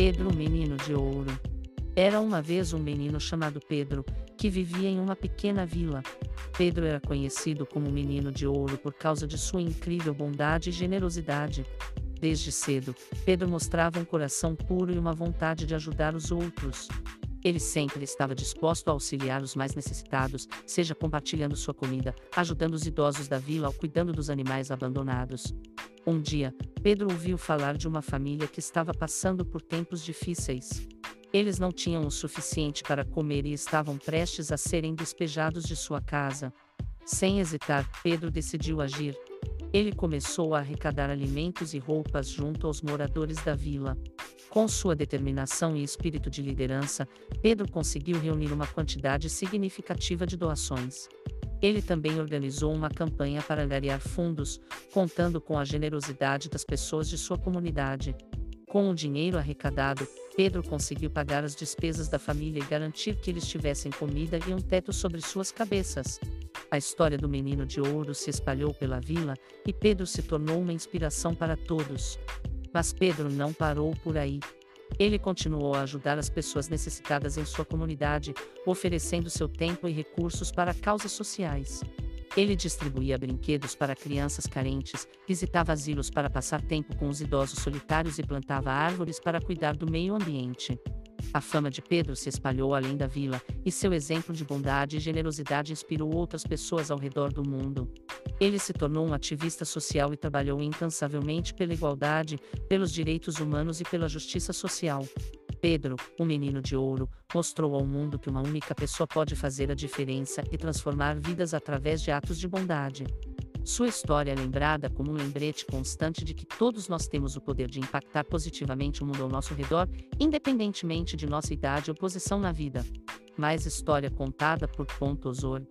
Pedro, o menino de ouro. Era uma vez um menino chamado Pedro, que vivia em uma pequena vila. Pedro era conhecido como menino de ouro por causa de sua incrível bondade e generosidade. Desde cedo, Pedro mostrava um coração puro e uma vontade de ajudar os outros. Ele sempre estava disposto a auxiliar os mais necessitados, seja compartilhando sua comida, ajudando os idosos da vila ou cuidando dos animais abandonados. Um dia, Pedro ouviu falar de uma família que estava passando por tempos difíceis. Eles não tinham o suficiente para comer e estavam prestes a serem despejados de sua casa. Sem hesitar, Pedro decidiu agir. Ele começou a arrecadar alimentos e roupas junto aos moradores da vila. Com sua determinação e espírito de liderança, Pedro conseguiu reunir uma quantidade significativa de doações. Ele também organizou uma campanha para angariar fundos, contando com a generosidade das pessoas de sua comunidade. Com o dinheiro arrecadado, Pedro conseguiu pagar as despesas da família e garantir que eles tivessem comida e um teto sobre suas cabeças. A história do menino de ouro se espalhou pela vila e Pedro se tornou uma inspiração para todos. Mas Pedro não parou por aí. Ele continuou a ajudar as pessoas necessitadas em sua comunidade, oferecendo seu tempo e recursos para causas sociais. Ele distribuía brinquedos para crianças carentes, visitava asilos para passar tempo com os idosos solitários e plantava árvores para cuidar do meio ambiente. A fama de Pedro se espalhou além da vila, e seu exemplo de bondade e generosidade inspirou outras pessoas ao redor do mundo. Ele se tornou um ativista social e trabalhou incansavelmente pela igualdade, pelos direitos humanos e pela justiça social. Pedro, o menino de ouro, mostrou ao mundo que uma única pessoa pode fazer a diferença e transformar vidas através de atos de bondade. Sua história é lembrada como um lembrete constante de que todos nós temos o poder de impactar positivamente o mundo ao nosso redor, independentemente de nossa idade ou posição na vida. Mais história contada por Ponto Osor.